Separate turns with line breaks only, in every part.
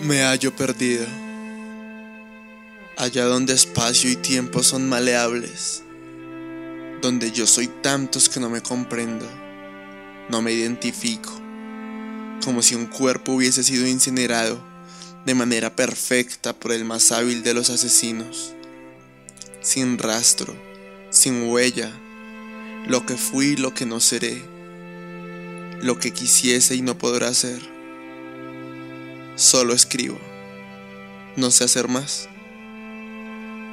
Me hallo perdido, allá donde espacio y tiempo son maleables, donde yo soy tantos que no me comprendo, no me identifico, como si un cuerpo hubiese sido incinerado de manera perfecta por el más hábil de los asesinos, sin rastro, sin huella, lo que fui y lo que no seré, lo que quisiese y no podrá ser Solo escribo. No sé hacer más.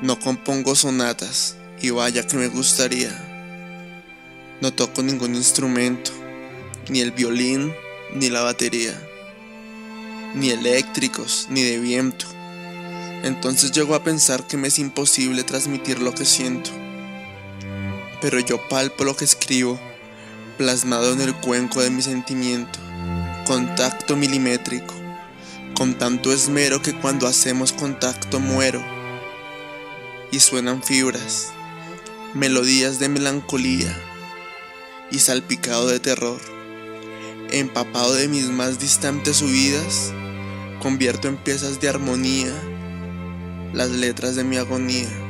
No compongo sonatas y vaya que me gustaría. No toco ningún instrumento, ni el violín, ni la batería, ni eléctricos, ni de viento. Entonces llego a pensar que me es imposible transmitir lo que siento. Pero yo palpo lo que escribo, plasmado en el cuenco de mi sentimiento, contacto milimétrico con tanto esmero que cuando hacemos contacto muero. Y suenan fibras, melodías de melancolía y salpicado de terror. Empapado de mis más distantes huidas, convierto en piezas de armonía las letras de mi agonía.